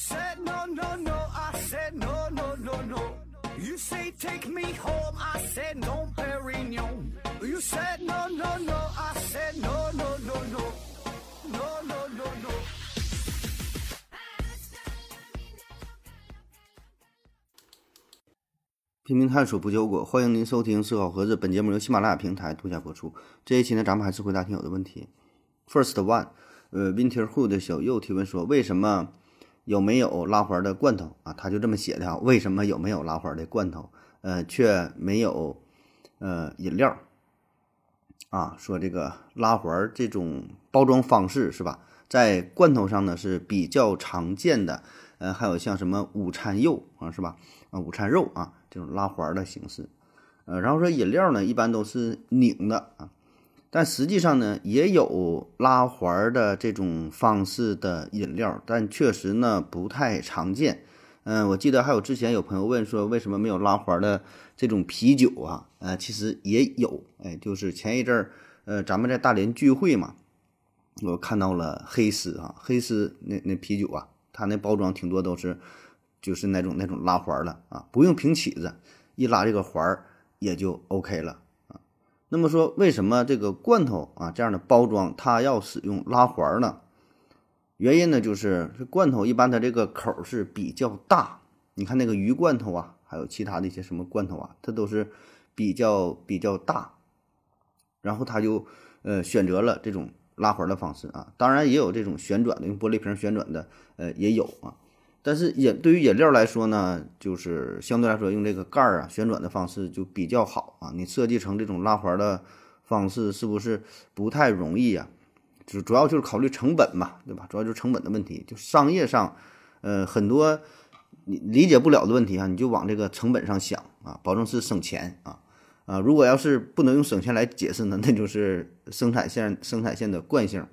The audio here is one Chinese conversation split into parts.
said no, no, no. I said no, no, no, no. You say take me home. I said no, Perignon. You said no, no, no. I said no, no, no, no. No, no, no, no. 拼命探索不求果，欢迎您收听思考盒子。本节目由喜马拉雅平台独家播出。这一期呢，咱们还是回答听友的问题。First one，呃，Winterhood 的小右提问说，为什么有没有拉环的罐头啊？他就这么写的啊，为什么有没有拉环的罐头，呃，却没有呃饮料啊？说这个拉环这种包装方式是吧，在罐头上呢是比较常见的，呃，还有像什么午餐肉啊，是吧？啊，午餐肉啊。这种拉环的形式，呃，然后说饮料呢，一般都是拧的啊，但实际上呢，也有拉环的这种方式的饮料，但确实呢不太常见。嗯，我记得还有之前有朋友问说，为什么没有拉环的这种啤酒啊？呃，其实也有，哎，就是前一阵儿，呃，咱们在大连聚会嘛，我看到了黑丝啊，黑丝那那啤酒啊，它那包装挺多都是。就是那种那种拉环了啊，不用平起子，一拉这个环儿也就 OK 了。那么说，为什么这个罐头啊这样的包装它要使用拉环呢？原因呢，就是这罐头一般它这个口是比较大，你看那个鱼罐头啊，还有其他的一些什么罐头啊，它都是比较比较大，然后他就呃选择了这种拉环的方式啊。当然也有这种旋转的，用玻璃瓶旋转的，呃也有啊。但是饮对于饮料来说呢，就是相对来说用这个盖儿啊旋转的方式就比较好啊。你设计成这种拉环的方式是不是不太容易呀？就主要就是考虑成本嘛，对吧？主要就是成本的问题。就商业上，呃，很多你理解不了的问题啊，你就往这个成本上想啊，保证是省钱啊啊。如果要是不能用省钱来解释呢，那就是生产线生产线的惯性。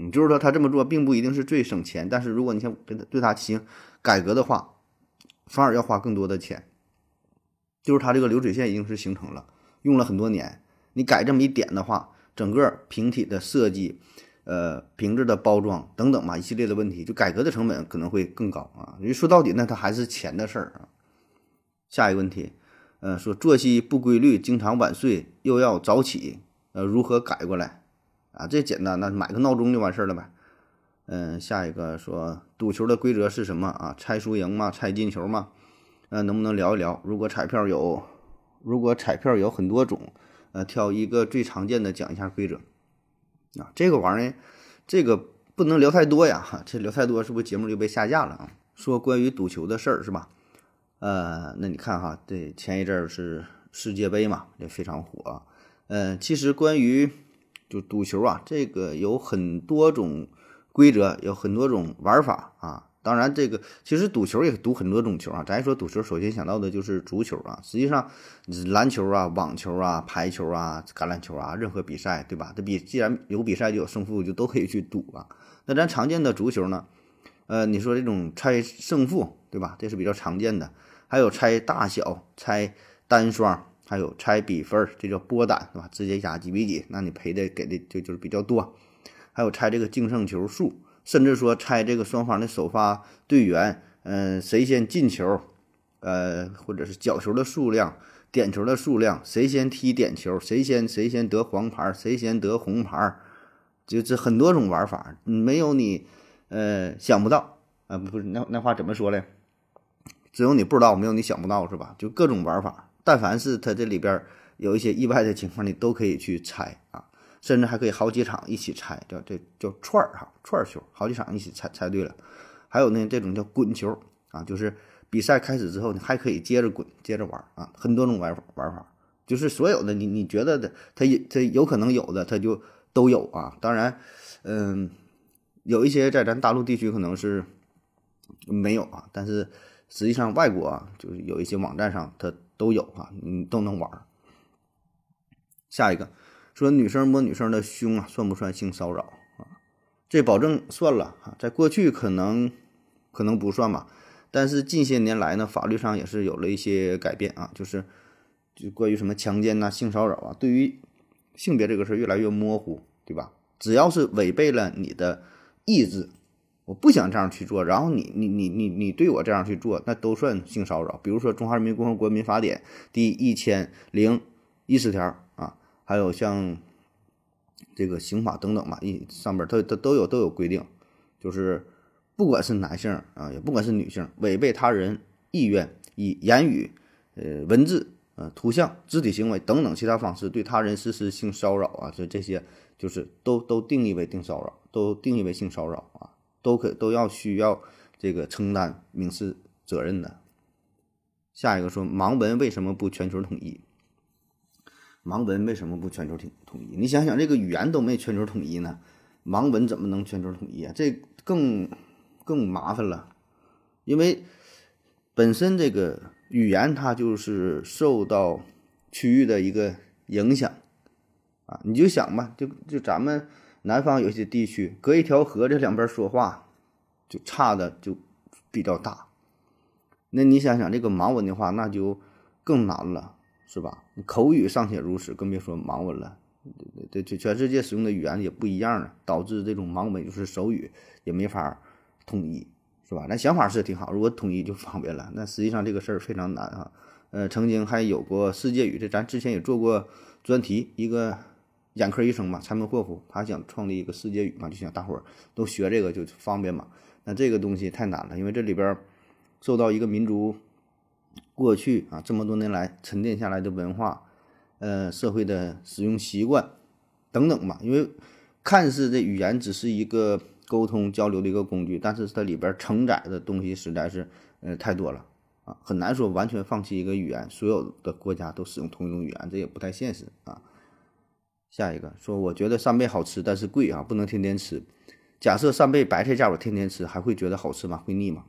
嗯，就是说他这么做并不一定是最省钱，但是如果你想跟他对他进行改革的话，反而要花更多的钱。就是他这个流水线已经是形成了，用了很多年，你改这么一点的话，整个瓶体的设计、呃瓶子的包装等等嘛一系列的问题，就改革的成本可能会更高啊。因为说到底呢，它还是钱的事儿啊。下一个问题，呃，说作息不规律，经常晚睡，又要早起，呃，如何改过来？啊，这简单，那买个闹钟就完事儿了呗。嗯，下一个说赌球的规则是什么啊？猜输赢吗？猜进球吗？呃，能不能聊一聊？如果彩票有，如果彩票有很多种，呃，挑一个最常见的讲一下规则。啊，这个玩意儿，这个不能聊太多呀，这聊太多是不是节目就被下架了啊？说关于赌球的事儿是吧？呃，那你看哈，这前一阵儿是世界杯嘛，也非常火。嗯，其实关于就赌球啊，这个有很多种规则，有很多种玩法啊。当然，这个其实赌球也赌很多种球啊。咱说赌球，首先想到的就是足球啊。实际上，篮球啊、网球啊、排球啊、橄榄球啊，任何比赛，对吧？这比既然有比赛就有胜负，就都可以去赌啊。那咱常见的足球呢？呃，你说这种猜胜负，对吧？这是比较常见的。还有猜大小、猜单双。还有猜比分，这叫波胆，对吧？直接压几比几，那你赔的给的就就是比较多。还有猜这个净胜球数，甚至说猜这个双方的首发队员，嗯，谁先进球，呃，或者是角球的数量、点球的数量，谁先踢点球，谁先谁先得黄牌，谁先得红牌，就这很多种玩法，没有你呃想不到啊，不是那那话怎么说嘞？只有你不知道，没有你想不到，是吧？就各种玩法。但凡是它这里边有一些意外的情况，你都可以去猜啊，甚至还可以好几场一起猜，叫这叫串儿哈，串儿球，好几场一起猜猜对了。还有呢，这种叫滚球啊，就是比赛开始之后，你还可以接着滚，接着玩啊，很多种玩法玩法，就是所有的你你觉得的，它有它有可能有的，它就都有啊。当然，嗯，有一些在咱大陆地区可能是没有啊，但是实际上外国啊，就是有一些网站上它。都有啊，你都能玩。下一个说女生摸女生的胸啊，算不算性骚扰啊？这保证算了啊，在过去可能可能不算吧，但是近些年来呢，法律上也是有了一些改变啊，就是就关于什么强奸呐、性骚扰啊，对于性别这个事儿越来越模糊，对吧？只要是违背了你的意志，我不想这样去做，然后你你你你你对我这样去做，那都算性骚扰。比如说《中华人民共和国民法典》第一千零一十条啊，还有像这个刑法等等嘛，一上边它它都有都有规定，就是不管是男性啊，也不管是女性，违背他人意愿，以言语、呃文字、呃图像、肢体行为等等其他方式对他人实施性骚扰啊，这这些就是都都定义为性骚扰，都定义为性骚扰啊，都可都要需要这个承担民事责任的。下一个说盲文为什么不全球统一？盲文为什么不全球统统一？你想想，这个语言都没全球统一呢，盲文怎么能全球统一啊？这更更麻烦了，因为本身这个语言它就是受到区域的一个影响啊。你就想吧，就就咱们南方有些地区，隔一条河这两边说话就差的就比较大。那你想想这个盲文的话，那就更难了。是吧？口语尚且如此，更别说盲文了。这这全世界使用的语言也不一样了，导致这种盲文就是手语也没法统一，是吧？那想法是挺好，如果统一就方便了。那实际上这个事儿非常难啊。呃，曾经还有过世界语，这咱之前也做过专题，一个眼科医生嘛，柴门霍夫，他想创立一个世界语嘛，就想大伙儿都学这个就方便嘛。那这个东西太难了，因为这里边受到一个民族。过去啊，这么多年来沉淀下来的文化，呃，社会的使用习惯等等吧。因为看似这语言只是一个沟通交流的一个工具，但是它里边承载的东西实在是呃太多了啊，很难说完全放弃一个语言，所有的国家都使用同一种语言，这也不太现实啊。下一个说，我觉得扇贝好吃，但是贵啊，不能天天吃。假设扇贝白菜价我天天吃，还会觉得好吃吗？会腻吗？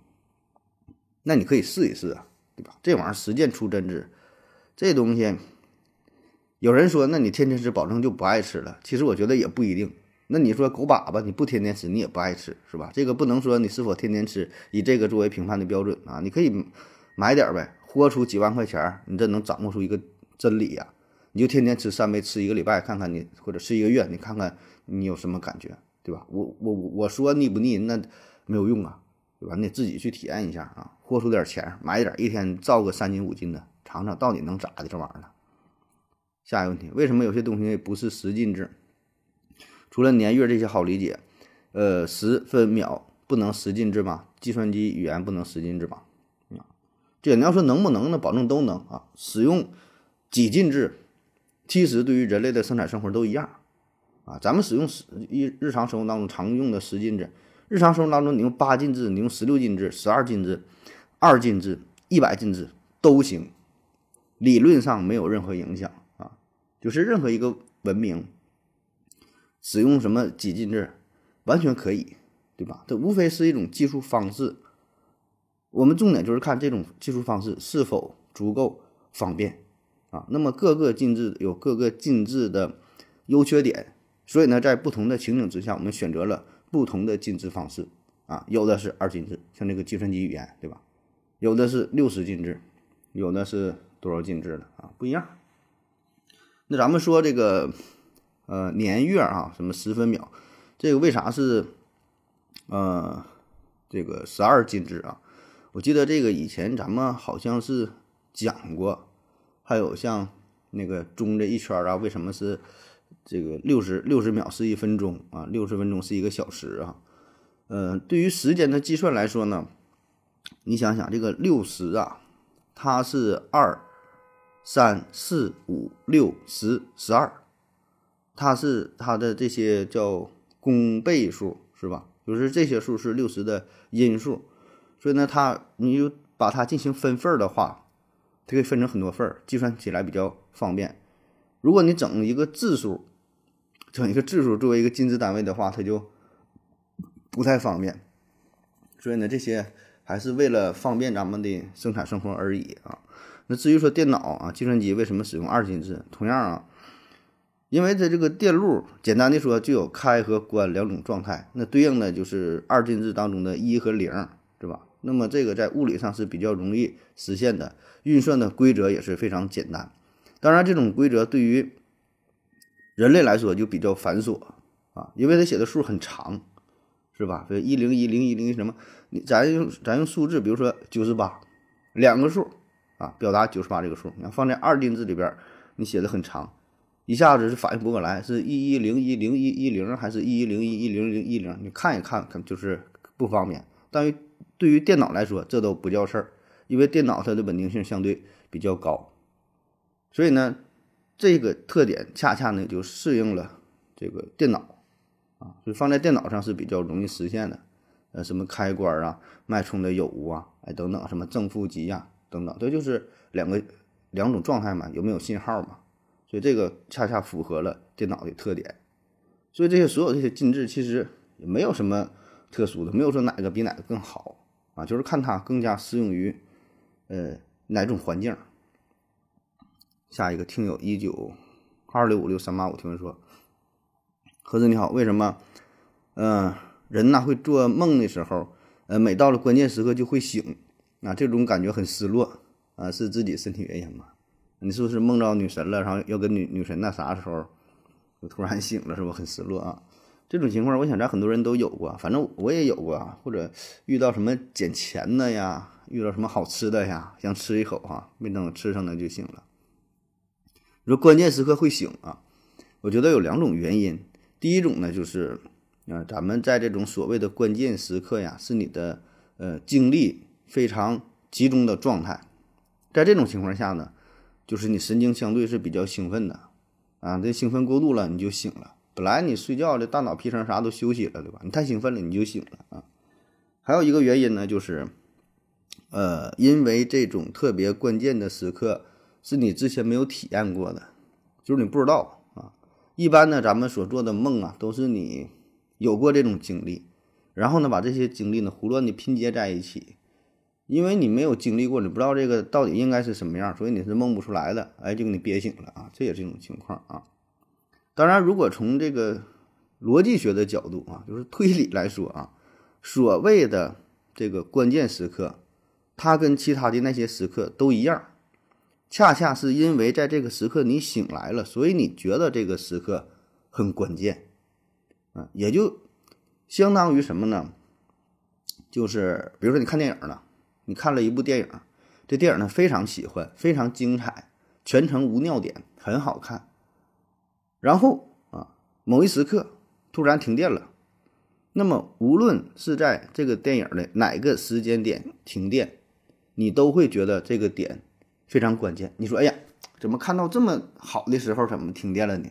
那你可以试一试啊。对吧？这玩意儿实践出真知，这东西，有人说，那你天天吃，保证就不爱吃了。其实我觉得也不一定。那你说狗粑粑，你不天天吃，你也不爱吃，是吧？这个不能说你是否天天吃，以这个作为评判的标准啊。你可以买点呗，豁出几万块钱，你这能掌握出一个真理呀？你就天天吃三杯，吃一个礼拜，看看你，或者吃一个月，你看看你有什么感觉，对吧？我我我说腻不腻，那没有用啊。对吧？你得自己去体验一下啊，豁出点钱买点，一天造个三斤五斤的，尝尝到底能咋的这玩意儿呢？下一个问题，为什么有些东西不是十进制？除了年月这些好理解，呃，十分秒不能十进制吗？计算机语言不能十进制吗？啊，这你要说能不能呢？保证都能啊。使用几进制，其实对于人类的生产生活都一样啊。咱们使用十一日常生活当中常用的十进制。日常生活当中，你用八进制，你用十六进制、十二进制、二进制、一百进制都行，理论上没有任何影响啊。就是任何一个文明使用什么几进制，完全可以，对吧？这无非是一种技术方式。我们重点就是看这种技术方式是否足够方便啊。那么各个进制有各个进制的优缺点，所以呢，在不同的情景之下，我们选择了。不同的进制方式啊，有的是二进制，像这个计算机语言，对吧？有的是六十进制，有的是多少进制的啊？不一样。那咱们说这个呃年月啊，什么十分秒，这个为啥是呃这个十二进制啊？我记得这个以前咱们好像是讲过，还有像那个钟这一圈啊，为什么是？这个六十六十秒是一分钟啊，六十分钟是一个小时啊。呃，对于时间的计算来说呢，你想想这个六十啊，它是二、三、四、五、六、十、十二，它是它的这些叫公倍数是吧？就是这些数是六十的因数，所以呢，它你就把它进行分份的话，它可以分成很多份儿，计算起来比较方便。如果你整一个质数，整一个质数作为一个进制单位的话，它就不太方便。所以呢，这些还是为了方便咱们的生产生活而已啊。那至于说电脑啊、计算机为什么使用二进制？同样啊，因为它这个电路，简单的说就有开和关两种状态，那对应的就是二进制当中的一和零，那么这个在物理上是比较容易实现的，运算的规则也是非常简单。当然，这种规则对于人类来说就比较繁琐啊，因为它写的数很长，是是吧？这一零一零一零一什么？咱用咱用数字，比如说九十八，两个数啊，表达九十八这个数。你要放在二进制里边，你写的很长，一下子是反应不过来，是一一零一零一一零还是一一零一一零零一零？你看一看，看就是不方便。但于对于电脑来说，这都不叫事儿，因为电脑它的稳定性相对比较高，所以呢，这个特点恰恰呢就适应了这个电脑。啊，就放在电脑上是比较容易实现的，呃，什么开关啊、脉冲的有无啊，哎，等等，什么正负极呀，等等，这就是两个两种状态嘛，有没有信号嘛？所以这个恰恰符合了电脑的特点。所以这些所有这些禁制其实也没有什么特殊的，没有说哪个比哪个更好啊，就是看它更加适用于呃哪种环境。下一个听友一九二六五六三八五听问说。何子你好，为什么，嗯，人呐会做梦的时候，呃，每到了关键时刻就会醒，啊，这种感觉很失落，啊，是自己身体原因吗？你是不是梦到女神了，然后要跟女女神那啥的时候，就突然醒了，是不很失落啊？这种情况，我想咱很多人都有过，反正我也有过，或者遇到什么捡钱的呀，遇到什么好吃的呀，想吃一口哈，没等吃上呢就醒了。你说关键时刻会醒啊，我觉得有两种原因。第一种呢，就是啊，咱们在这种所谓的关键时刻呀，是你的呃精力非常集中的状态，在这种情况下呢，就是你神经相对是比较兴奋的啊，这兴奋过度了你就醒了。本来你睡觉的大脑皮层啥都休息了，对吧？你太兴奋了你就醒了啊。还有一个原因呢，就是呃，因为这种特别关键的时刻是你之前没有体验过的，就是你不知道啊。一般呢，咱们所做的梦啊，都是你有过这种经历，然后呢，把这些经历呢胡乱的拼接在一起，因为你没有经历过，你不知道这个到底应该是什么样，所以你是梦不出来的，哎，就给你憋醒了啊，这也是一种情况啊。当然，如果从这个逻辑学的角度啊，就是推理来说啊，所谓的这个关键时刻，它跟其他的那些时刻都一样。恰恰是因为在这个时刻你醒来了，所以你觉得这个时刻很关键，啊，也就相当于什么呢？就是比如说你看电影了，你看了一部电影，这电影呢非常喜欢，非常精彩，全程无尿点，很好看。然后啊，某一时刻突然停电了，那么无论是在这个电影的哪个时间点停电，你都会觉得这个点。非常关键，你说，哎呀，怎么看到这么好的时候，怎么停电了呢？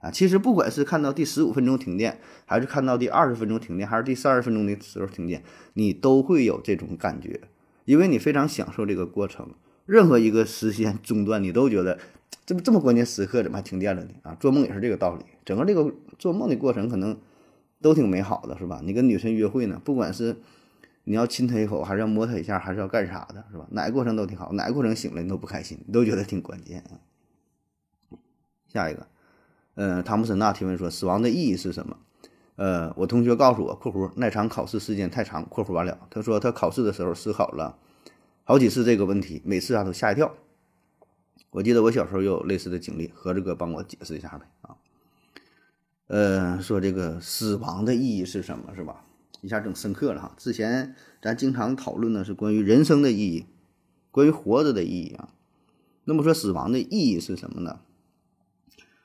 啊，其实不管是看到第十五分钟停电，还是看到第二十分钟停电，还是第三十分钟的时候停电，你都会有这种感觉，因为你非常享受这个过程。任何一个时间中断，你都觉得这么这么关键时刻怎么还停电了呢？啊，做梦也是这个道理，整个这个做梦的过程可能都挺美好的，是吧？你跟女神约会呢，不管是。你要亲她一口，还是要摸她一下，还是要干啥的，是吧？哪个过程都挺好，哪个过程醒了你都不开心，你都觉得挺关键。下一个，呃，汤姆森纳提问说：死亡的意义是什么？呃，我同学告诉我（括弧那场考试时间太长）（括弧完了），他说他考试的时候思考了好几次这个问题，每次啊都吓一跳。我记得我小时候也有类似的经历，何志哥帮我解释一下呗啊。呃，说这个死亡的意义是什么？是吧？一下整深刻了哈！之前咱经常讨论的是关于人生的意义，关于活着的意义啊。那么说死亡的意义是什么呢？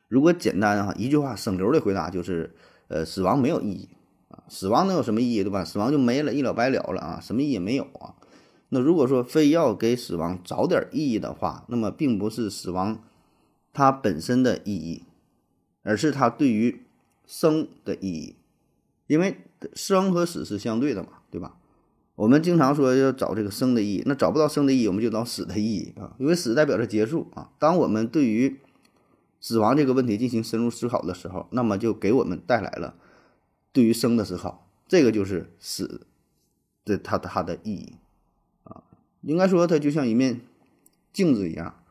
如果简单哈，一句话省流的回答就是：呃，死亡没有意义啊。死亡能有什么意义对吧？死亡就没了，一了百了了啊，什么意义也没有啊。那如果说非要给死亡找点意义的话，那么并不是死亡它本身的意义，而是它对于生的意义，因为。生和死是相对的嘛，对吧？我们经常说要找这个生的意义，那找不到生的意义，我们就找死的意义啊，因为死代表着结束啊。当我们对于死亡这个问题进行深入思考的时候，那么就给我们带来了对于生的思考，这个就是死的它它的意义。应该说，它就像一面镜子一样，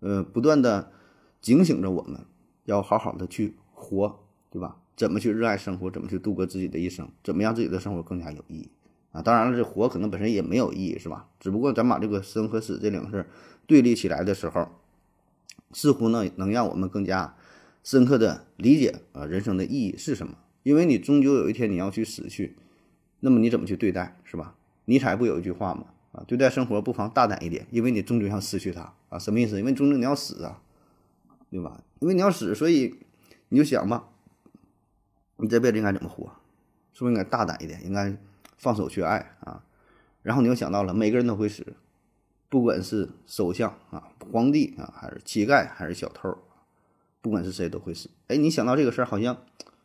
呃，不断的警醒着我们要好好的去活，对吧？怎么去热爱生活？怎么去度过自己的一生？怎么让自己的生活更加有意义啊？当然了，这活可能本身也没有意义，是吧？只不过咱把这个生和死这两个事对立起来的时候，似乎呢能让我们更加深刻的理解啊人生的意义是什么？因为你终究有一天你要去死去，那么你怎么去对待，是吧？尼采不有一句话吗？啊，对待生活不妨大胆一点，因为你终究要失去它啊。什么意思？因为终究你要死啊，对吧？因为你要死，所以你就想吧，你这辈子应该怎么活？是不是应该大胆一点？应该放手去爱啊？然后你又想到了，每个人都会死，不管是首相啊、皇帝啊，还是乞丐，还是小偷，不管是谁都会死。哎，你想到这个事儿，好像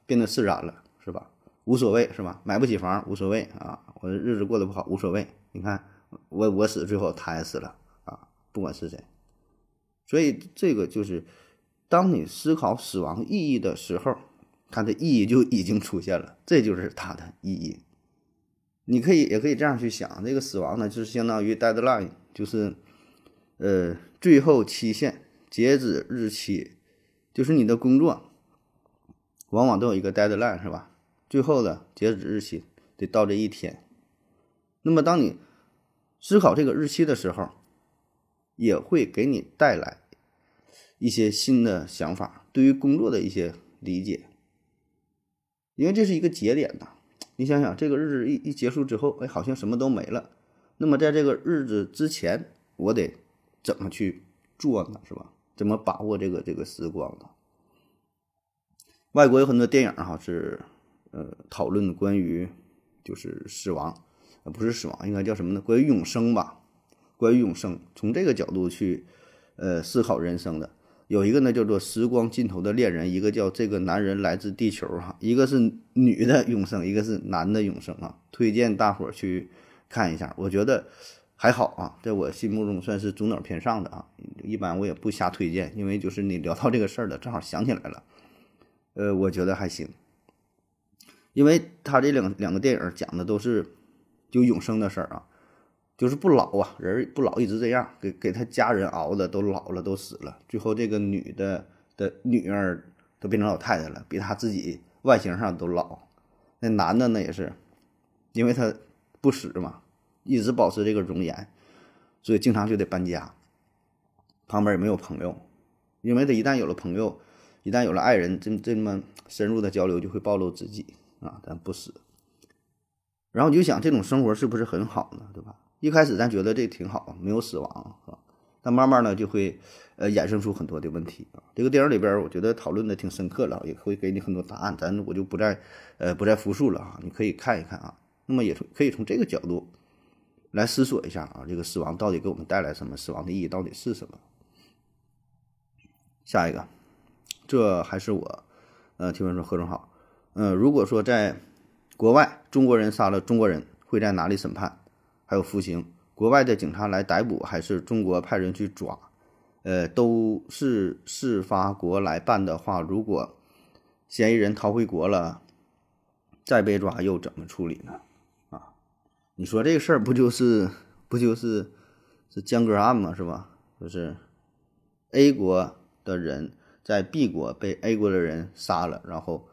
变得释然了，是吧？无所谓，是吧？买不起房无所谓啊，我的日子过得不好无所谓。你看我我死，最后他也死了啊，不管是谁。所以这个就是，当你思考死亡意义的时候，它的意义就已经出现了，这就是它的意义。你可以也可以这样去想，这个死亡呢，就是相当于 deadline，就是呃最后期限、截止日期，就是你的工作往往都有一个 deadline，是吧？最后的截止日期得到这一天。那么当你思考这个日期的时候，也会给你带来一些新的想法，对于工作的一些理解，因为这是一个节点呐。你想想，这个日子一一结束之后，哎，好像什么都没了。那么，在这个日子之前，我得怎么去做呢？是吧？怎么把握这个这个时光呢？外国有很多电影哈，是呃讨论关于就是死亡，不是死亡，应该叫什么呢？关于永生吧，关于永生，从这个角度去呃思考人生的。有一个呢叫做《时光尽头的恋人》，一个叫《这个男人来自地球》哈，一个是女的永生，一个是男的永生啊。推荐大伙去看一下，我觉得还好啊，在我心目中算是中等偏上的啊。一般我也不瞎推荐，因为就是你聊到这个事儿了，正好想起来了，呃，我觉得还行，因为他这两两个电影讲的都是就永生的事儿啊。就是不老啊，人不老，一直这样，给给他家人熬的都老了，都死了。最后这个女的的女儿都变成老太太了，比他自己外形上都老。那男的呢也是，因为他不死嘛，一直保持这个容颜，所以经常就得搬家。旁边也没有朋友，因为他一旦有了朋友，一旦有了爱人，这这么深入的交流就会暴露自己啊，但不死。然后你就想，这种生活是不是很好呢？对吧？一开始咱觉得这挺好，没有死亡，是吧？但慢慢呢，就会呃衍生出很多的问题啊。这个电影里边，我觉得讨论的挺深刻了，也会给你很多答案。咱我就不再呃不再复述了啊，你可以看一看啊。那么也可以从这个角度来思索一下啊，这个死亡到底给我们带来什么？死亡的意义到底是什么？下一个，这还是我呃提问说何总好，嗯，如果说在国外中国人杀了中国人，会在哪里审判？还有服刑，国外的警察来逮捕，还是中国派人去抓？呃，都是事发国来办的话，如果嫌疑人逃回国了，再被抓又怎么处理呢？啊，你说这个事儿不就是 不就是是江歌案吗？是吧？就是 A 国的人在 B 国被 A 国的人杀了，然后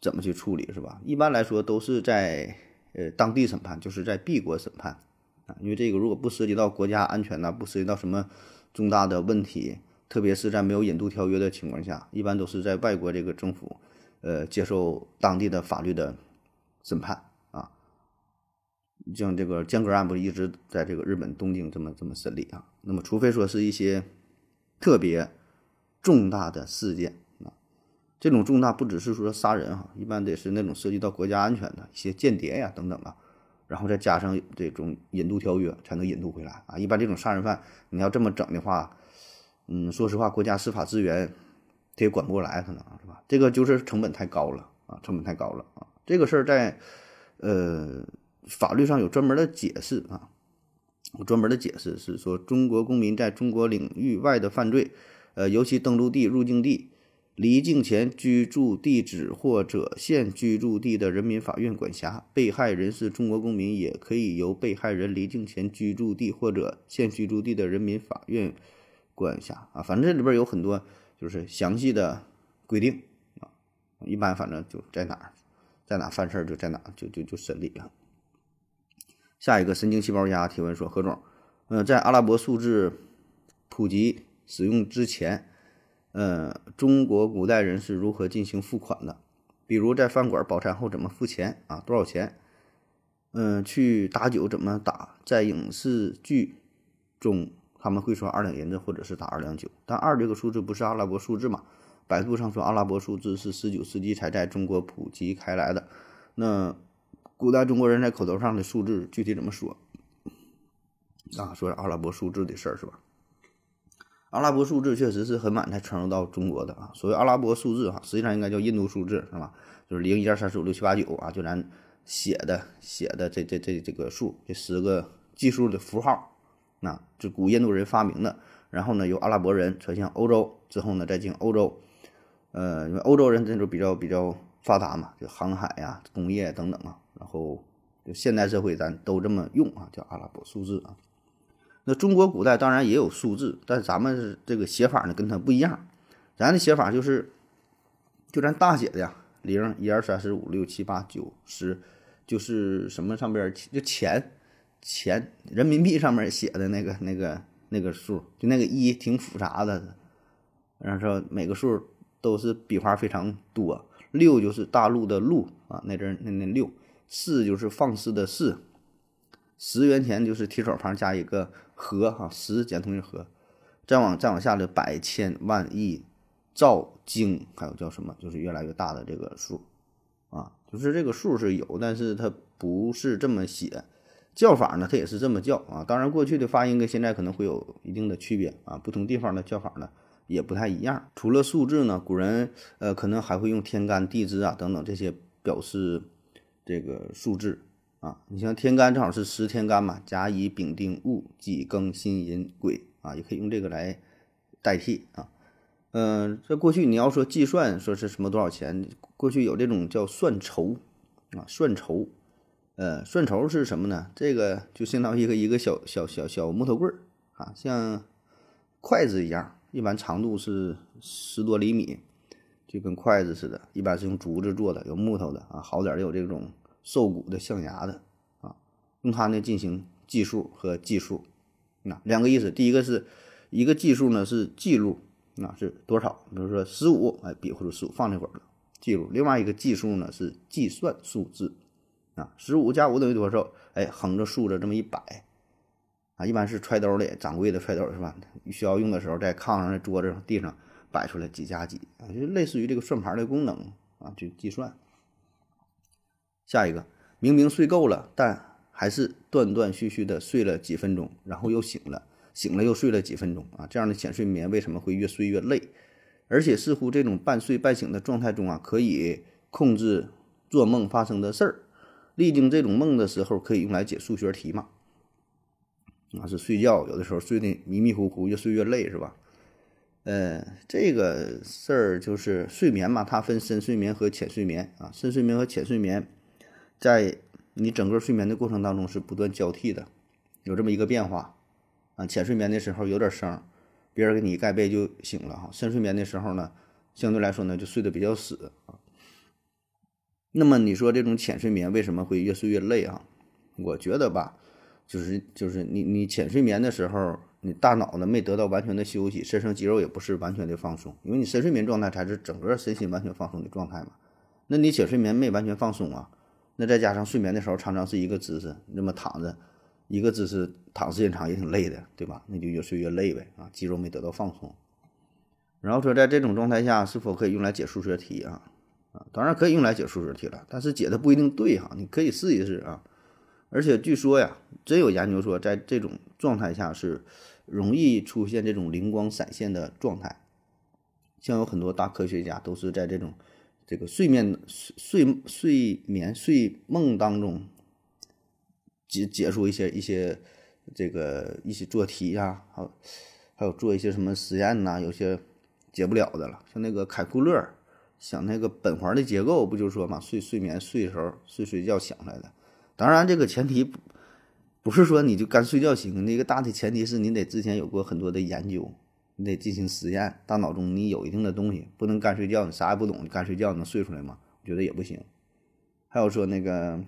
怎么去处理？是吧？一般来说都是在呃当地审判，就是在 B 国审判。啊，因为这个如果不涉及到国家安全呐，不涉及到什么重大的问题，特别是在没有引渡条约的情况下，一般都是在外国这个政府，呃，接受当地的法律的审判啊。像这个江歌案不是一直在这个日本东京这么这么审理啊？那么，除非说是一些特别重大的事件，这种重大不只是说杀人哈，一般得是那种涉及到国家安全的一些间谍呀等等啊。然后再加上这种引渡条约，才能引渡回来啊！一般这种杀人犯，你要这么整的话，嗯，说实话，国家司法资源他也管不过来，可能是吧？这个就是成本太高了啊，成本太高了啊！这个事儿在呃法律上有专门的解释啊，有专门的解释是说，中国公民在中国领域外的犯罪，呃，尤其登陆地、入境地。离境前居住地址或者现居住地的人民法院管辖，被害人是中国公民，也可以由被害人离境前居住地或者现居住地的人民法院管辖啊。反正这里边有很多就是详细的规定啊。一般反正就在哪儿，在哪犯事儿就在哪就就就审理了。下一个神经细胞压提问说：何总，嗯，在阿拉伯数字普及使用之前。呃，中国古代人是如何进行付款的？比如在饭馆饱餐后怎么付钱啊？多少钱？嗯，去打酒怎么打？在影视剧中他们会说二两银子或者是打二两酒，但二这个数字不是阿拉伯数字嘛？百度上说阿拉伯数字是十九世纪才在中国普及开来的。那古代中国人在口头上的数字具体怎么说？啊，说阿拉伯数字的事儿是吧？阿拉伯数字确实是很晚才传入到中国的啊。所谓阿拉伯数字哈，实际上应该叫印度数字是吧？就是零一二三四五六七八九啊，就咱写的写的这这这这个数，这十个计数的符号，那这古印度人发明的。然后呢，由阿拉伯人传向欧洲之后呢，再进欧洲，呃，因为欧洲人这种比较比较发达嘛，就航海呀、工业等等啊，然后就现代社会咱都这么用啊，叫阿拉伯数字啊。那中国古代当然也有数字，但是咱们这个写法呢跟它不一样，咱的写法就是就咱大写的呀，零一二三四五六七八九十，就是什么上边就钱钱人民币上面写的那个那个那个数，就那个一挺复杂的，然后说每个数都是笔画非常多，六就是大陆的陆啊，那阵那那六，四就是放肆的四。十元钱就是提手旁加一个和哈，十简同于和，再往再往下的百千万亿兆京，还有叫什么，就是越来越大的这个数啊，就是这个数是有，但是它不是这么写，叫法呢它也是这么叫啊。当然过去的发音跟现在可能会有一定的区别啊，不同地方的叫法呢也不太一样。除了数字呢，古人呃可能还会用天干地支啊等等这些表示这个数字。啊，你像天干正好是十天干嘛，甲乙丙丁戊己庚辛寅癸啊，也可以用这个来代替啊。嗯，这过去你要说计算说是什么多少钱，过去有这种叫算筹啊，算筹。呃，算筹是什么呢？这个就相当于一个一个小小小小木头棍儿啊，像筷子一样，一般长度是十多厘米，就跟筷子似的，一般是用竹子做的，有木头的啊，好点儿有这种。瘦骨的、象牙的啊，用它呢进行计数和计数，那两个意思。第一个是一个计数呢是记录，那是多少？比如说十五，哎，比划出十五放那会儿了，记录。另外一个计数呢是计算数字，啊，十五加五等于多少？哎，横着竖着这么一摆，啊，一般是揣兜里，掌柜的揣兜是吧？需要用的时候在炕上、在桌子上、地上摆出来几加几啊，就类似于这个算盘的功能啊，去计算。下一个，明明睡够了，但还是断断续续的睡了几分钟，然后又醒了，醒了又睡了几分钟啊！这样的浅睡眠为什么会越睡越累？而且似乎这种半睡半醒的状态中啊，可以控制做梦发生的事儿。历经这种梦的时候，可以用来解数学题嘛？啊，是睡觉有的时候睡得迷迷糊糊，越睡越累是吧？呃，这个事儿就是睡眠嘛，它分深睡眠和浅睡眠啊，深睡眠和浅睡眠。在你整个睡眠的过程当中是不断交替的，有这么一个变化啊。浅睡眠的时候有点声，别人给你盖被就醒了哈。深睡眠的时候呢，相对来说呢就睡得比较死啊。那么你说这种浅睡眠为什么会越睡越累啊？我觉得吧，就是就是你你浅睡眠的时候，你大脑呢没得到完全的休息，身上肌肉也不是完全的放松，因为你深睡眠状态才是整个身心完全放松的状态嘛。那你浅睡眠没完全放松啊？那再加上睡眠的时候常常是一个姿势，那么躺着，一个姿势躺时间长也挺累的，对吧？那就越睡越累呗，啊，肌肉没得到放松。然后说，在这种状态下，是否可以用来解数学题啊？啊，当然可以用来解数学题了，但是解的不一定对哈，你可以试一试啊。而且据说呀，真有研究说，在这种状态下是容易出现这种灵光闪现的状态，像有很多大科学家都是在这种。这个睡眠睡睡睡眠睡梦当中解解出一些一些这个一些做题呀，还有还有做一些什么实验呐，有些解不了的了。像那个凯库勒想那个苯环的结构，不就是说嘛，睡睡眠睡的时候睡睡觉想出来的。当然，这个前提不是说你就干睡觉行，那个大的前提是你得之前有过很多的研究。你得进行实验，大脑中你有一定的东西，不能干睡觉，你啥也不懂，你干睡觉能睡出来吗？我觉得也不行。还有说那个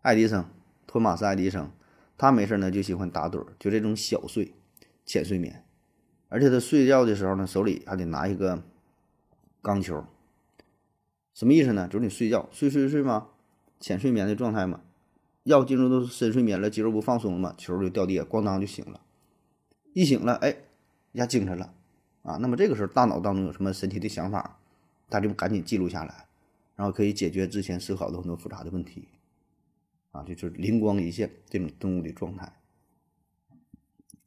爱迪生，托马斯爱迪生，他没事呢就喜欢打盹，就这种小睡、浅睡眠，而且他睡觉的时候呢，手里还得拿一个钢球。什么意思呢？就是你睡觉睡睡睡吗？浅睡眠的状态嘛，要进入到深睡眠了，肌肉不放松了嘛，球就掉地下，咣当就醒了。一醒了，哎，一下精神了啊。那么这个时候大脑当中有什么神奇的想法，他就赶紧记录下来，然后可以解决之前思考的很多复杂的问题啊，就就是灵光一现这种动物的状态。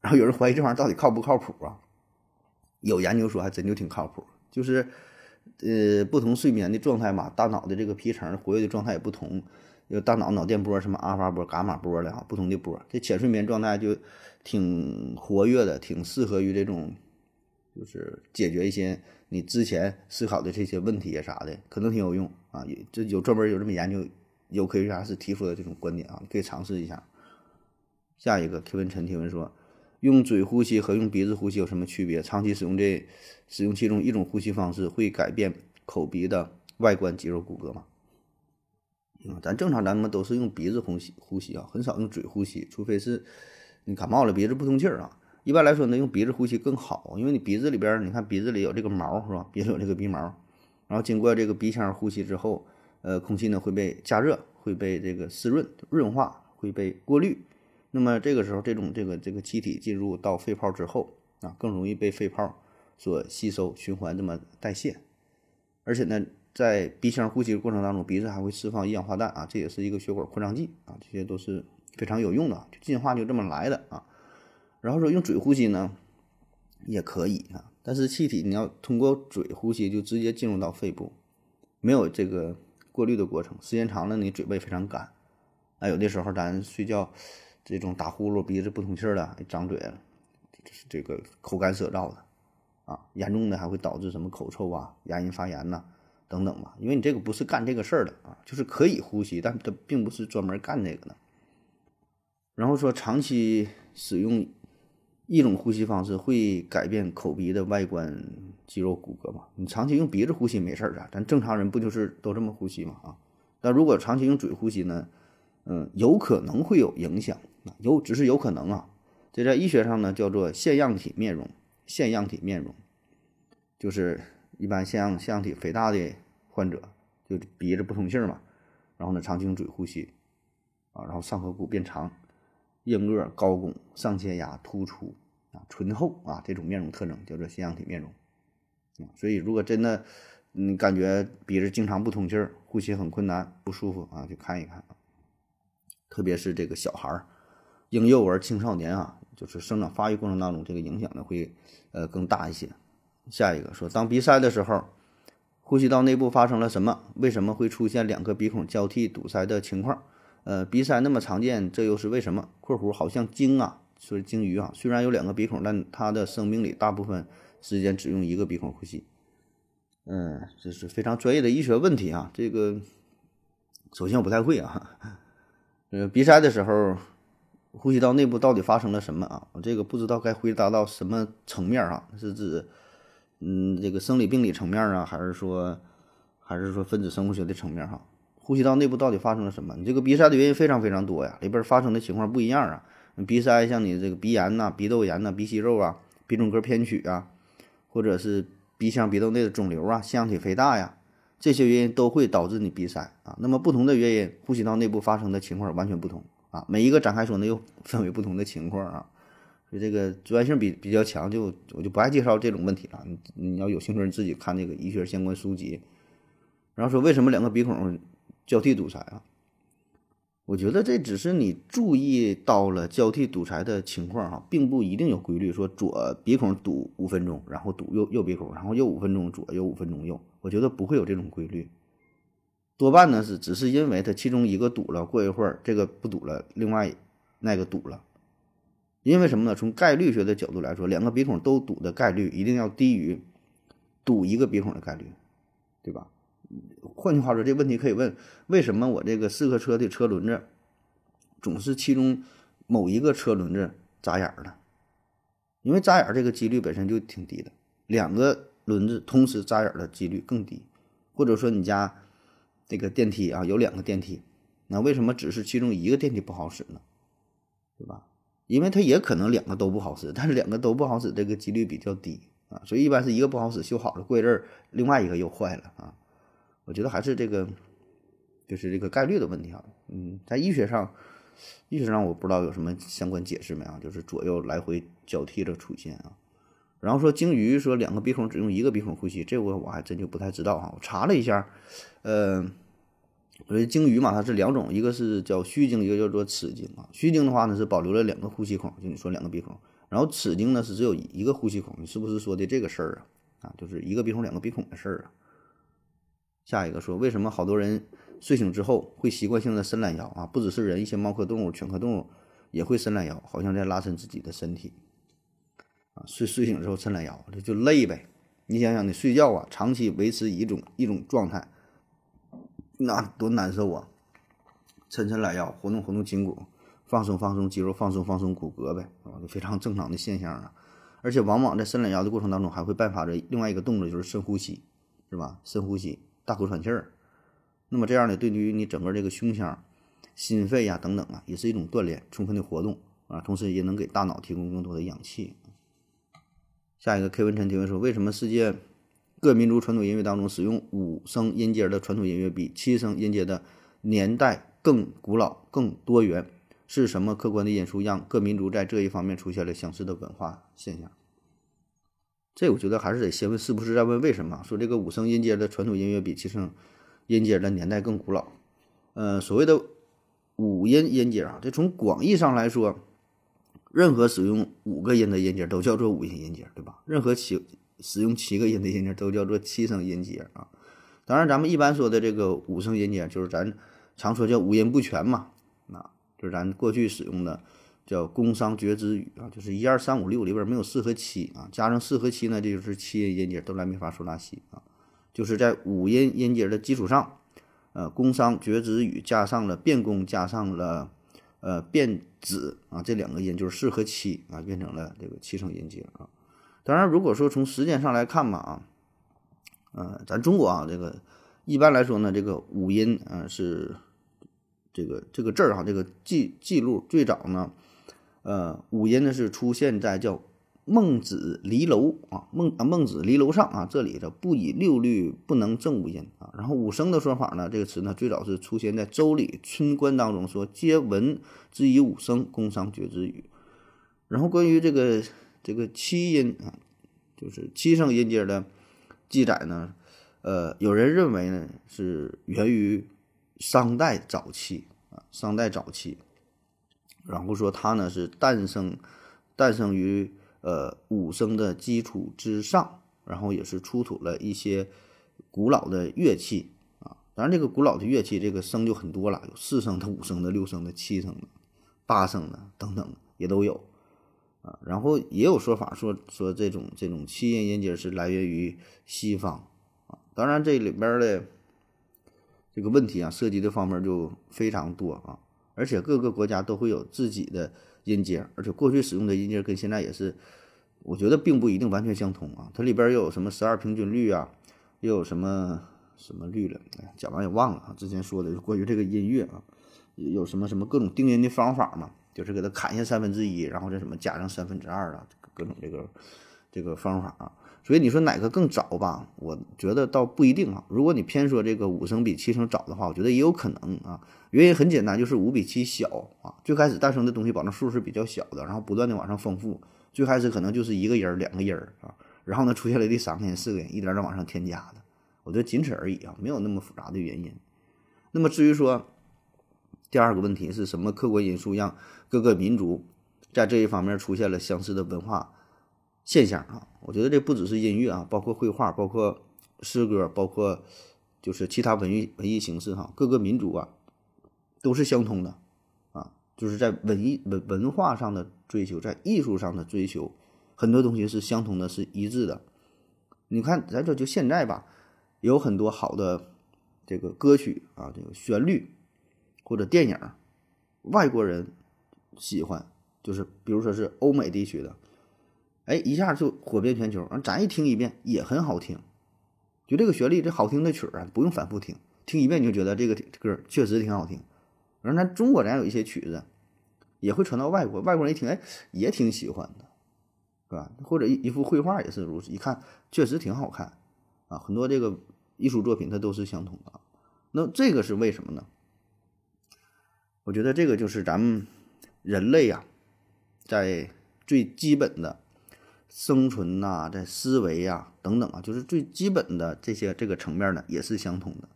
然后有人怀疑这玩意儿到底靠不靠谱啊？有研究说还真就挺靠谱，就是，呃，不同睡眠的状态嘛，大脑的这个皮层活跃的状态也不同，有大脑脑电波什么阿尔法波、伽马波的哈，不同的波，这浅睡眠状态就挺活跃的，挺适合于这种，就是解决一些你之前思考的这些问题啊啥的，可能挺有用啊。有这有专门有这么研究，有科学家是提出的这种观点啊，可以尝试一下。下一个 K 文陈提问说。用嘴呼吸和用鼻子呼吸有什么区别？长期使用这使用其中一种呼吸方式会改变口鼻的外观肌肉骨骼吗？啊，咱正常咱们都是用鼻子呼吸呼吸啊，很少用嘴呼吸，除非是你感冒了鼻子不通气儿啊。一般来说呢，用鼻子呼吸更好，因为你鼻子里边你看鼻子里有这个毛是吧？鼻子有这个鼻毛，然后经过这个鼻腔呼吸之后，呃，空气呢会被加热，会被这个湿润润化，会被过滤。那么这个时候，这种这个这个气体进入到肺泡之后啊，更容易被肺泡所吸收、循环这么代谢。而且呢，在鼻腔呼吸的过程当中，鼻子还会释放一氧化氮啊，这也是一个血管扩张剂啊，这些都是非常有用的。进化就这么来的啊。然后说用嘴呼吸呢，也可以啊，但是气体你要通过嘴呼吸就直接进入到肺部，没有这个过滤的过程，时间长了你嘴巴也非常干。啊，有的时候咱睡觉。这种打呼噜、鼻子不通气儿的、张嘴了，这个口干舌燥的啊，严重的还会导致什么口臭啊、牙龈发炎呐等等吧。因为你这个不是干这个事儿的啊，就是可以呼吸，但它并不是专门干这个的。然后说长期使用一种呼吸方式会改变口鼻的外观肌肉骨骼嘛？你长期用鼻子呼吸没事儿啊，咱正常人不就是都这么呼吸吗？啊，但如果长期用嘴呼吸呢，嗯，有可能会有影响。有只是有可能啊，这在医学上呢叫做腺样体面容。腺样体面容就是一般腺样腺样体肥大的患者，就鼻子不通气嘛，然后呢长期嘴呼吸啊，然后上颌骨变长，硬腭高拱，上切牙突出啊，醇厚啊，这种面容特征叫做腺样体面容啊。所以如果真的你感觉鼻子经常不通气儿，呼吸很困难不舒服啊，去看一看啊，特别是这个小孩儿。婴幼儿、青少年啊，就是生长发育过程当中，这个影响呢会呃更大一些。下一个说，当鼻塞的时候，呼吸道内部发生了什么？为什么会出现两个鼻孔交替堵塞的情况？呃，鼻塞那么常见，这又是为什么？（括弧好像鲸啊，说鲸鱼啊，虽然有两个鼻孔，但它的生命里大部分时间只用一个鼻孔呼吸。）嗯，这是非常专业的医学问题啊。这个首先我不太会啊。呃，鼻塞的时候。呼吸道内部到底发生了什么啊？我这个不知道该回答到什么层面啊？是指，嗯，这个生理病理层面啊，还是说，还是说分子生物学的层面哈？呼吸道内部到底发生了什么？你这个鼻塞的原因非常非常多呀，里边发生的情况不一样啊。鼻塞像你这个鼻炎呐、鼻窦炎呐、鼻息肉啊、鼻中隔偏曲啊，或者是鼻腔鼻窦内的肿瘤啊、腺样体肥大呀，这些原因都会导致你鼻塞啊。那么不同的原因，呼吸道内部发生的情况完全不同。啊，每一个展开说呢，又分为不同的情况啊，所以这个专业性比比较强，就我就不爱介绍这种问题了。你你要有兴趣，你自己看那个医学相关书籍。然后说为什么两个鼻孔交替堵塞啊？我觉得这只是你注意到了交替堵塞的情况哈，并不一定有规律。说左鼻孔堵五分钟，然后堵右右鼻孔，然后又五分钟左，右五分钟右，我觉得不会有这种规律。多半呢是只是因为它其中一个堵了，过一会儿这个不堵了，另外那个堵了。因为什么呢？从概率学的角度来说，两个鼻孔都堵的概率一定要低于堵一个鼻孔的概率，对吧？换句话说，这问题可以问：为什么我这个四个车的车轮子总是其中某一个车轮子扎眼儿了？因为扎眼这个几率本身就挺低的，两个轮子同时扎眼的几率更低，或者说你家。这个电梯啊，有两个电梯，那为什么只是其中一个电梯不好使呢？对吧？因为它也可能两个都不好使，但是两个都不好使，这个几率比较低啊，所以一般是一个不好使，修好了过一阵儿，另外一个又坏了啊。我觉得还是这个就是这个概率的问题啊。嗯，在医学上，医学上我不知道有什么相关解释没啊？就是左右来回交替着出现啊。然后说鲸鱼说两个鼻孔只用一个鼻孔呼吸，这我我还真就不太知道哈。我查了一下，呃，我说鲸鱼嘛，它是两种，一个是叫须鲸，一个叫做齿鲸啊。须鲸的话呢是保留了两个呼吸孔，就你说两个鼻孔，然后齿鲸呢是只有一个呼吸孔，你是不是说的这个事儿啊？啊，就是一个鼻孔两个鼻孔的事儿啊。下一个说为什么好多人睡醒之后会习惯性的伸懒腰啊？不只是人，一些猫科动物、犬科动物也会伸懒腰，好像在拉伸自己的身体。睡睡醒之后伸懒腰，这就累呗。你想想，你睡觉啊，长期维持一种一种状态，那多难受啊！抻抻懒腰，活动活动筋骨，放松放松肌肉，放松放松骨骼呗，啊，非常正常的现象啊。而且往往在伸懒腰的过程当中，还会伴发着另外一个动作，就是深呼吸，是吧？深呼吸，大口喘气儿。那么这样呢，对于你整个这个胸腔、心肺呀等等啊，也是一种锻炼，充分的活动啊，同时也能给大脑提供更多的氧气。下一个 K 文晨提问说：为什么世界各民族传统音乐当中使用五声音阶的传统音乐比七声音阶的年代更古老、更多元？是什么客观的因素让各民族在这一方面出现了相似的文化现象？这我觉得还是得先问是不是在问为什么？说这个五声音阶的传统音乐比七声音阶的年代更古老？呃，所谓的五音音阶啊，这从广义上来说。任何使用五个音的音节都叫做五音音节，对吧？任何七使用七个音的音节都叫做七声音节啊。当然，咱们一般说的这个五声音节，就是咱常说叫五音不全嘛。啊，就是咱过去使用的叫宫商角徵羽啊，就是一二三五六里边没有四和七啊，加上四和七呢，这就是七音音节，哆来咪发嗦拉西啊。就是在五音音节的基础上，呃，宫商角徵羽加上了变宫，加上了。呃，变子啊，这两个音就是四和七啊，变成了这个七声音节啊。当然，如果说从时间上来看吧啊，呃，咱中国啊，这个一般来说呢，这个五音啊是这个这个字儿哈，这个记记录最早呢，呃，五音呢是出现在叫。孟子离楼啊，孟啊孟子离楼上啊，这里的不以六律不能正五音啊。然后五声的说法呢，这个词呢最早是出现在《周礼·春官》当中，说皆闻之以五声，宫商角徵羽。然后关于这个这个七音啊，就是七声音阶的记载呢，呃，有人认为呢是源于商代早期啊，商代早期，然后说它呢是诞生诞生于。呃，五声的基础之上，然后也是出土了一些古老的乐器啊。当然，这个古老的乐器，这个声就很多了，有四声的、五声的、六声的、七声的、八声的等等也都有啊。然后也有说法说说这种这种七音音阶是来源于西方啊。当然，这里边的这个问题啊，涉及的方面就非常多啊，而且各个国家都会有自己的。音阶，而且过去使用的音阶跟现在也是，我觉得并不一定完全相同啊。它里边又有什么十二平均律啊，又有什么什么律了？讲完也忘了啊。之前说的关于这个音乐啊，有什么什么各种定音的方法嘛，就是给它砍下三分之一，然后再什么加上三分之二啊，各种这个这个方法啊。所以你说哪个更早吧？我觉得倒不一定啊。如果你偏说这个五声比七声早的话，我觉得也有可能啊。原因很简单，就是五比七小啊。最开始诞生的东西，保证数是比较小的，然后不断的往上丰富。最开始可能就是一个人、两个人啊，然后呢出现了第三个人、四个人，一点点往上添加的。我觉得仅此而已啊，没有那么复杂的原因。那么至于说第二个问题是什么客观因素让各个民族在这一方面出现了相似的文化？现象啊，我觉得这不只是音乐啊，包括绘画，包括诗歌，包括就是其他文艺文艺形式哈，各个民族啊都是相通的啊，就是在文艺文文化上的追求，在艺术上的追求，很多东西是相通的，是一致的。你看，咱这就现在吧，有很多好的这个歌曲啊，这个旋律或者电影，外国人喜欢，就是比如说是欧美地区的。哎，一下就火遍全球。咱一听一遍也很好听，就这个旋律，这好听的曲儿啊，不用反复听，听一遍你就觉得这个歌确实挺好听。而咱中国咱有一些曲子，也会传到外国，外国人一听，哎，也挺喜欢的，是吧？或者一一幅绘画也是如此，一看确实挺好看啊。很多这个艺术作品它都是相通的。那这个是为什么呢？我觉得这个就是咱们人类呀，在最基本的生存呐，在思维呀等等啊，就是最基本的这些这个层面呢，也是相通的。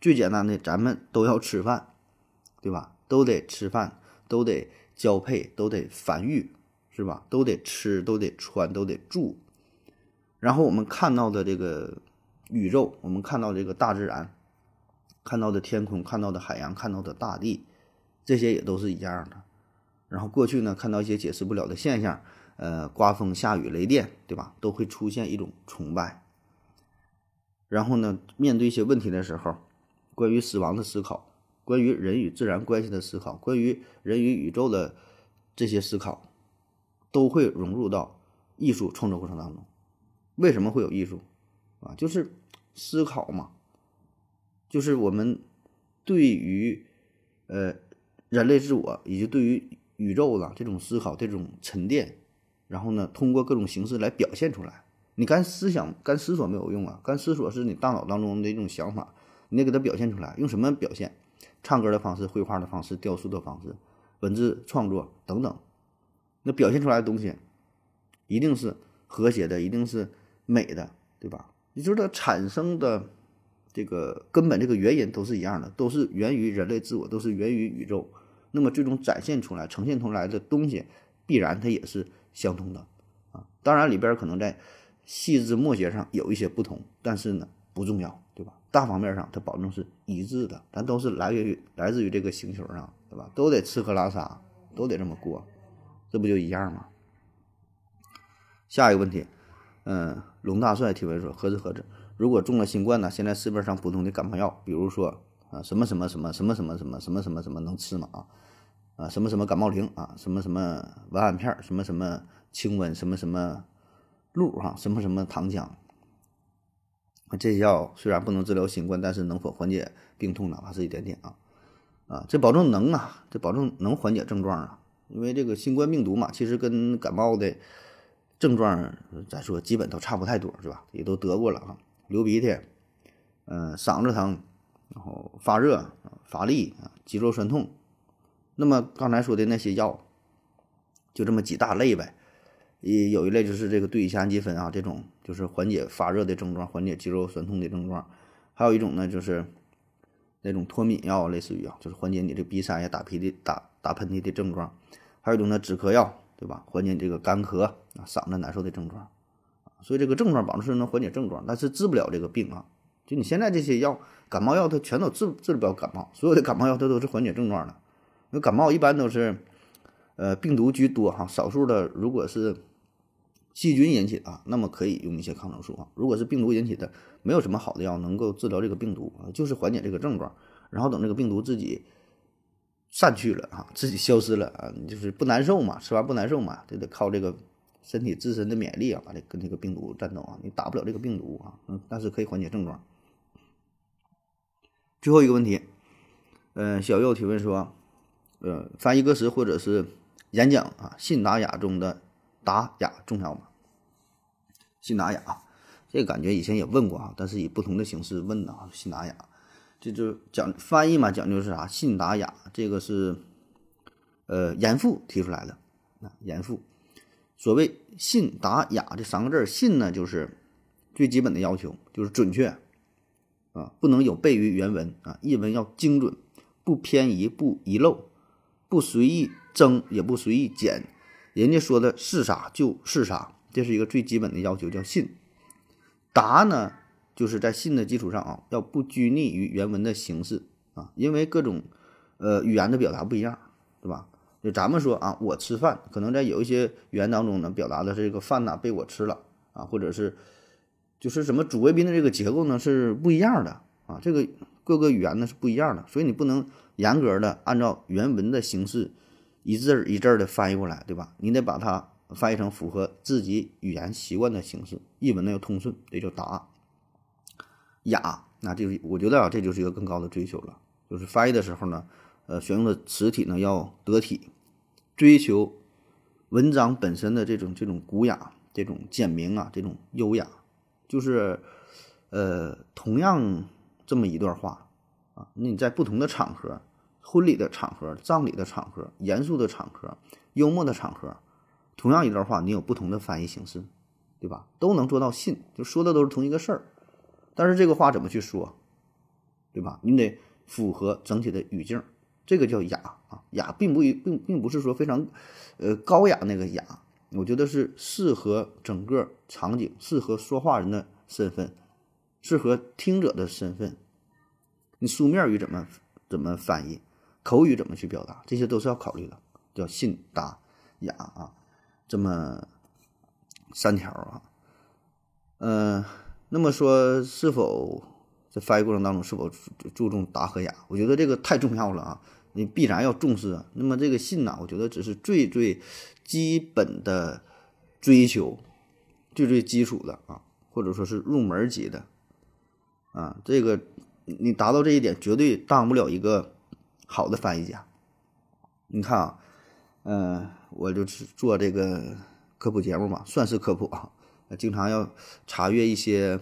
最简单的，咱们都要吃饭，对吧？都得吃饭，都得交配，都得繁育，是吧？都得吃，都得穿，都得住。然后我们看到的这个宇宙，我们看到这个大自然，看到的天空，看到的海洋，看到的大地。这些也都是一样的，然后过去呢，看到一些解释不了的现象，呃，刮风下雨雷电，对吧？都会出现一种崇拜。然后呢，面对一些问题的时候，关于死亡的思考，关于人与自然关系的思考，关于人与宇宙的这些思考，都会融入到艺术创作过程当中。为什么会有艺术？啊，就是思考嘛，就是我们对于呃。人类自我以及对于宇宙的这种思考、这种沉淀，然后呢，通过各种形式来表现出来。你干思想、干思索没有用啊，干思索是你大脑当中的一种想法，你得给它表现出来。用什么表现？唱歌的方式、绘画的方式、雕塑的方式、文字创作等等。那表现出来的东西，一定是和谐的，一定是美的，对吧？也就是它产生的这个根本、这个原因都是一样的，都是源于人类自我，都是源于宇宙。那么最终展现出来、呈现出来的东西，必然它也是相同的啊。当然里边可能在细枝末节上有一些不同，但是呢不重要，大方面上它保证是一致的，咱都是来源于来自于这个星球上，对吧？都得吃喝拉撒，都得这么过，这不就一样吗？下一个问题，嗯，龙大帅提问说：何止何止？如果中了新冠呢？现在市面上普通的感冒药，比如说。啊，什么什么什么什么什么什么什么什么什么能吃吗？啊，啊，什么什么感冒灵啊，什么什么文安片什么什么清瘟，什么什么露哈，什么什么糖浆。这些药虽然不能治疗新冠，但是能否缓解病痛，哪怕是一点点啊？啊，这保证能啊，这保证能缓解症状啊。因为这个新冠病毒嘛，其实跟感冒的症状咱说基本都差不太多，是吧？也都得过了哈，流鼻涕，嗯，嗓子疼。然后发热、乏力啊、肌肉酸痛，那么刚才说的那些药，就这么几大类呗。一有一类就是这个对乙酰氨基酚啊，这种就是缓解发热的症状、缓解肌肉酸痛的症状。还有一种呢，就是那种脱敏药，类似于啊，就是缓解你这鼻塞呀、打鼻涕、打打喷嚏的症状。还有一种呢，止咳药，对吧？缓解这个干咳啊、嗓子难受的症状。所以这个症状保证是能缓解症状，但是治不了这个病啊。就你现在这些药，感冒药它全都治治不了感冒，所有的感冒药它都是缓解症状的。因为感冒一般都是，呃，病毒居多哈，少数的如果是细菌引起的，那么可以用一些抗生素啊。如果是病毒引起的，没有什么好的药能够治疗这个病毒啊，就是缓解这个症状，然后等这个病毒自己散去了啊，自己消失了啊，就是不难受嘛，吃完不难受嘛，就得靠这个身体自身的免疫力啊，把这跟这个病毒战斗啊，你打不了这个病毒啊，嗯，但是可以缓解症状。最后一个问题，嗯，小右提问说，呃，翻译歌词或者是演讲啊，信达雅中的达雅重要吗？信达雅，这个感觉以前也问过啊，但是以不同的形式问的啊。信达雅，这就讲翻译嘛，讲究是啥？信达雅，这个是呃严复提出来的啊，严复。所谓信达雅这三个字，信呢就是最基本的要求，就是准确。啊，不能有悖于原文啊！译文要精准，不偏移，不遗漏，不随意增，也不随意减。人家说的是啥就是啥，这是一个最基本的要求，叫信。答呢，就是在信的基础上啊，要不拘泥于原文的形式啊，因为各种呃语言的表达不一样，对吧？就咱们说啊，我吃饭，可能在有一些语言当中呢，表达的是这个饭呢被我吃了啊，或者是。就是什么主谓宾的这个结构呢是不一样的啊，这个各个语言呢是不一样的，所以你不能严格的按照原文的形式一字儿一字儿的翻译过来，对吧？你得把它翻译成符合自己语言习惯的形式，译文呢要通顺，这就答雅。那这个我觉得啊，这就是一个更高的追求了，就是翻译的时候呢，呃，选用的词体呢要得体，追求文章本身的这种这种古雅、这种简明啊、这种优雅。就是，呃，同样这么一段话，啊。那你在不同的场合，婚礼的场合、葬礼的场合、严肃的场合、幽默的场合，同样一段话，你有不同的翻译形式，对吧？都能做到信，就说的都是同一个事儿，但是这个话怎么去说，对吧？你得符合整体的语境，这个叫雅啊。雅并不并并不是说非常，呃，高雅那个雅，我觉得是适合整个场景，适合说话人的身份，适合听者的身份。你书面语怎么怎么翻译，口语怎么去表达，这些都是要考虑的，叫信达雅啊，这么三条啊。嗯，那么说是否在翻译过程当中是否注重达和雅？我觉得这个太重要了啊。你必然要重视。那么这个信呢，我觉得只是最最基本的追求，最最基础的啊，或者说是入门级的啊。这个你达到这一点，绝对当不了一个好的翻译家。你看啊，嗯，我就做这个科普节目嘛，算是科普啊，经常要查阅一些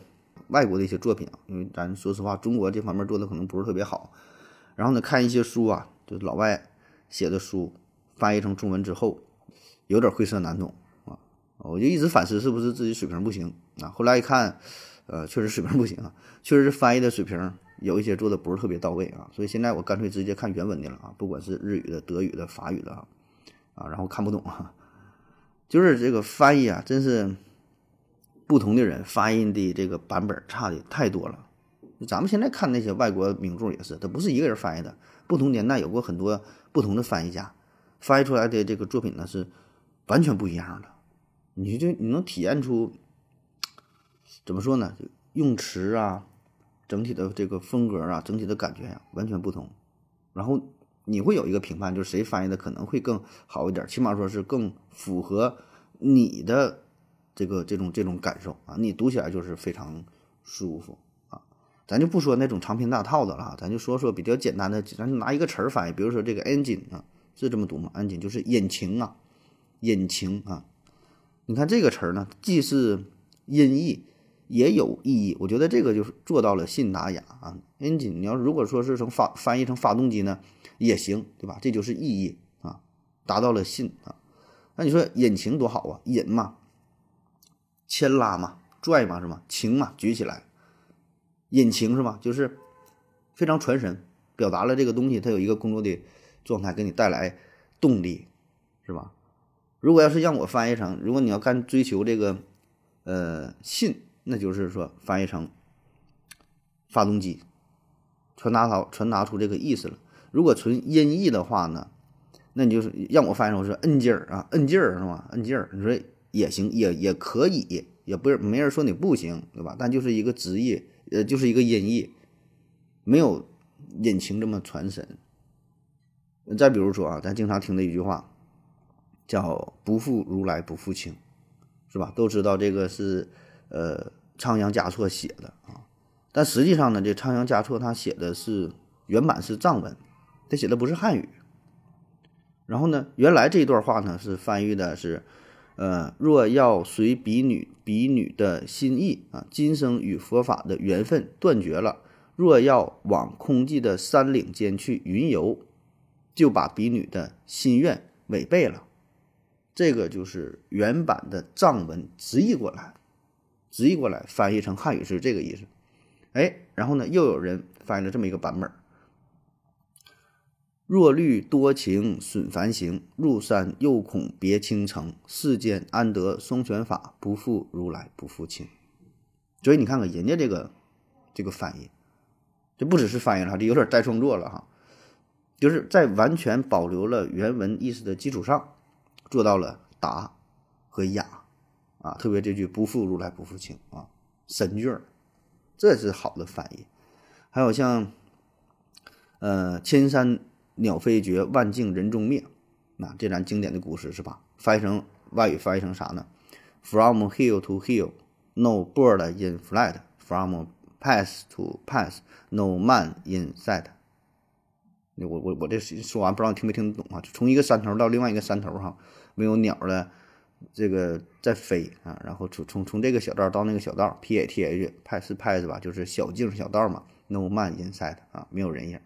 外国的一些作品，因为咱说实话，中国这方面做的可能不是特别好。然后呢，看一些书啊。就是老外写的书翻译成中文之后，有点晦涩难懂啊！我就一直反思是不是自己水平不行啊？后来一看，呃，确实水平不行啊，确实是翻译的水平有一些做的不是特别到位啊。所以现在我干脆直接看原文的了啊，不管是日语的、德语的、法语的啊，啊，然后看不懂啊，就是这个翻译啊，真是不同的人翻译的这个版本差的太多了。咱们现在看那些外国名著也是，它不是一个人翻译的。不同年代有过很多不同的翻译家，翻译出来的这个作品呢是完全不一样的。你就你能体验出怎么说呢？用词啊，整体的这个风格啊，整体的感觉呀，完全不同。然后你会有一个评判，就是谁翻译的可能会更好一点，起码说是更符合你的这个这种这种感受啊，你读起来就是非常舒服啊。咱就不说那种长篇大套的了，咱就说说比较简单的，咱拿一个词儿翻译，比如说这个 engine 啊，是这么读吗？engine 就是引擎啊，引擎啊。你看这个词儿呢，既是音译，也有意义。我觉得这个就是做到了信达雅啊。engine 你要如果说是成发翻译成发动机呢，也行，对吧？这就是意义啊，达到了信啊。那你说引擎多好啊，引嘛，牵拉嘛，拽嘛，是吗？擎嘛，举起来。引擎是吧？就是非常传神，表达了这个东西它有一个工作的状态，给你带来动力，是吧？如果要是让我翻译成，如果你要干追求这个呃信，那就是说翻译成发动机，传达到传达出这个意思了。如果纯音译的话呢，那你就是让我翻译成是摁劲儿啊，摁劲儿是吧？摁劲儿，你说也行，也也可以，也不是没人说你不行，对吧？但就是一个职业。呃，就是一个音译，没有引擎这么传神。再比如说啊，咱经常听的一句话，叫“不负如来不负卿”，是吧？都知道这个是呃仓央嘉措写的啊，但实际上呢，这仓央嘉措他写的是原版是藏文，他写的不是汉语。然后呢，原来这一段话呢是翻译的是。呃，若要随比女比女的心意啊，今生与佛法的缘分断绝了；若要往空寂的山岭间去云游，就把比女的心愿违背了。这个就是原版的藏文直译过来，直译过来翻译成汉语是这个意思。哎，然后呢，又有人翻译了这么一个版本。若虑多情损繁行，入山又恐别倾城。世间安得双全法？不负如来不负卿。所以你看看人家这个这个翻译，这不只是翻译了，这有点带创作了哈。就是在完全保留了原文意思的基础上，做到了达和雅啊。特别这句“不负如来不负卿”啊，神句儿，这是好的翻译。还有像呃千山。鸟飞绝，万径人踪灭，那这咱经典的古诗是吧？翻译成外语翻译成啥呢？From hill to hill, no bird in flight. From pass to pass, no man in sight. 我我我这说完不知道你听没听懂啊？就从一个山头到另外一个山头哈，没有鸟的这个在飞啊，然后从从从这个小道到那个小道，P A T H pass pass 吧，就是小径小道嘛。no man inside 啊，没有人影。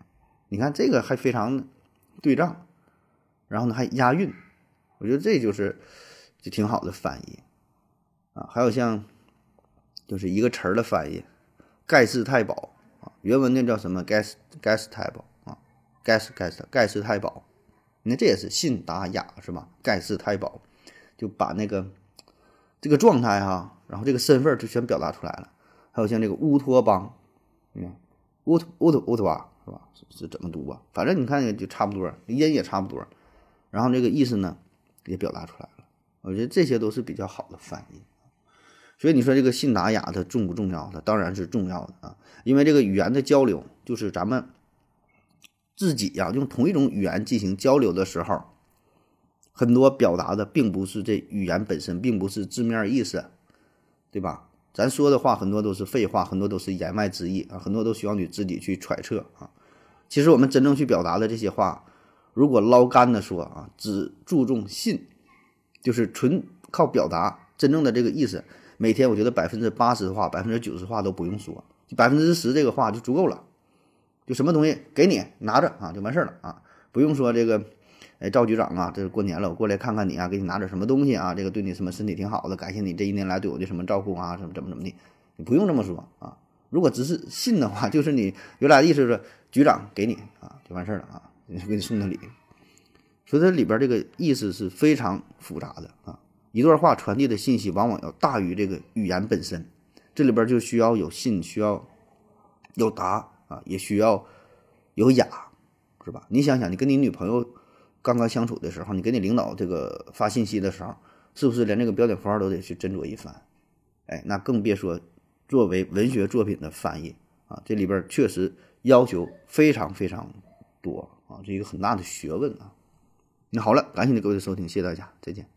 你看这个还非常对仗，然后呢还押韵，我觉得这就是就挺好的翻译啊。还有像就是一个词儿的翻译，盖世太保啊，原文那叫什么？盖世盖世太保啊，盖世盖世盖世太保。你看这也是信达雅是吧？盖世太保就把那个这个状态哈，然后这个身份就全表达出来了。还有像这个乌托邦，乌托乌托乌托邦。是吧？是怎么读啊？反正你看就差不多，音也差不多，然后这个意思呢也表达出来了。我觉得这些都是比较好的翻译。所以你说这个信达雅它重不重要？它当然是重要的啊，因为这个语言的交流就是咱们自己呀用同一种语言进行交流的时候，很多表达的并不是这语言本身，并不是字面意思，对吧？咱说的话很多都是废话，很多都是言外之意啊，很多都需要你自己去揣测啊。其实我们真正去表达的这些话，如果捞干的说啊，只注重信，就是纯靠表达真正的这个意思，每天我觉得百分之八十的话，百分之九十话都不用说，百分之十这个话就足够了。就什么东西给你拿着啊，就完事儿了啊，不用说这个。哎，赵局长啊，这是过年了，我过来看看你啊，给你拿点什么东西啊？这个对你什么身体挺好的，感谢你这一年来对我的什么照顾啊？什么怎么怎么的？你不用这么说啊。如果只是信的话，就是你有俩意思是局长给你啊，就完事儿了啊，给你送的礼。所以它里边这个意思是非常复杂的啊。一段话传递的信息往往要大于这个语言本身，这里边就需要有信，需要有答啊，也需要有雅，是吧？你想想，你跟你女朋友。刚刚相处的时候，你给你领导这个发信息的时候，是不是连这个标点符号都得去斟酌一番？哎，那更别说作为文学作品的翻译啊，这里边确实要求非常非常多啊，这一个很大的学问啊。那好了，感谢您各位的收听，谢谢大家，再见。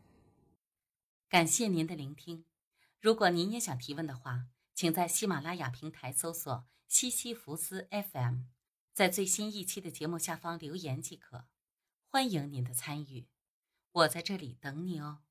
感谢您的聆听。如果您也想提问的话，请在喜马拉雅平台搜索“西西弗斯 FM”，在最新一期的节目下方留言即可。欢迎您的参与，我在这里等你哦。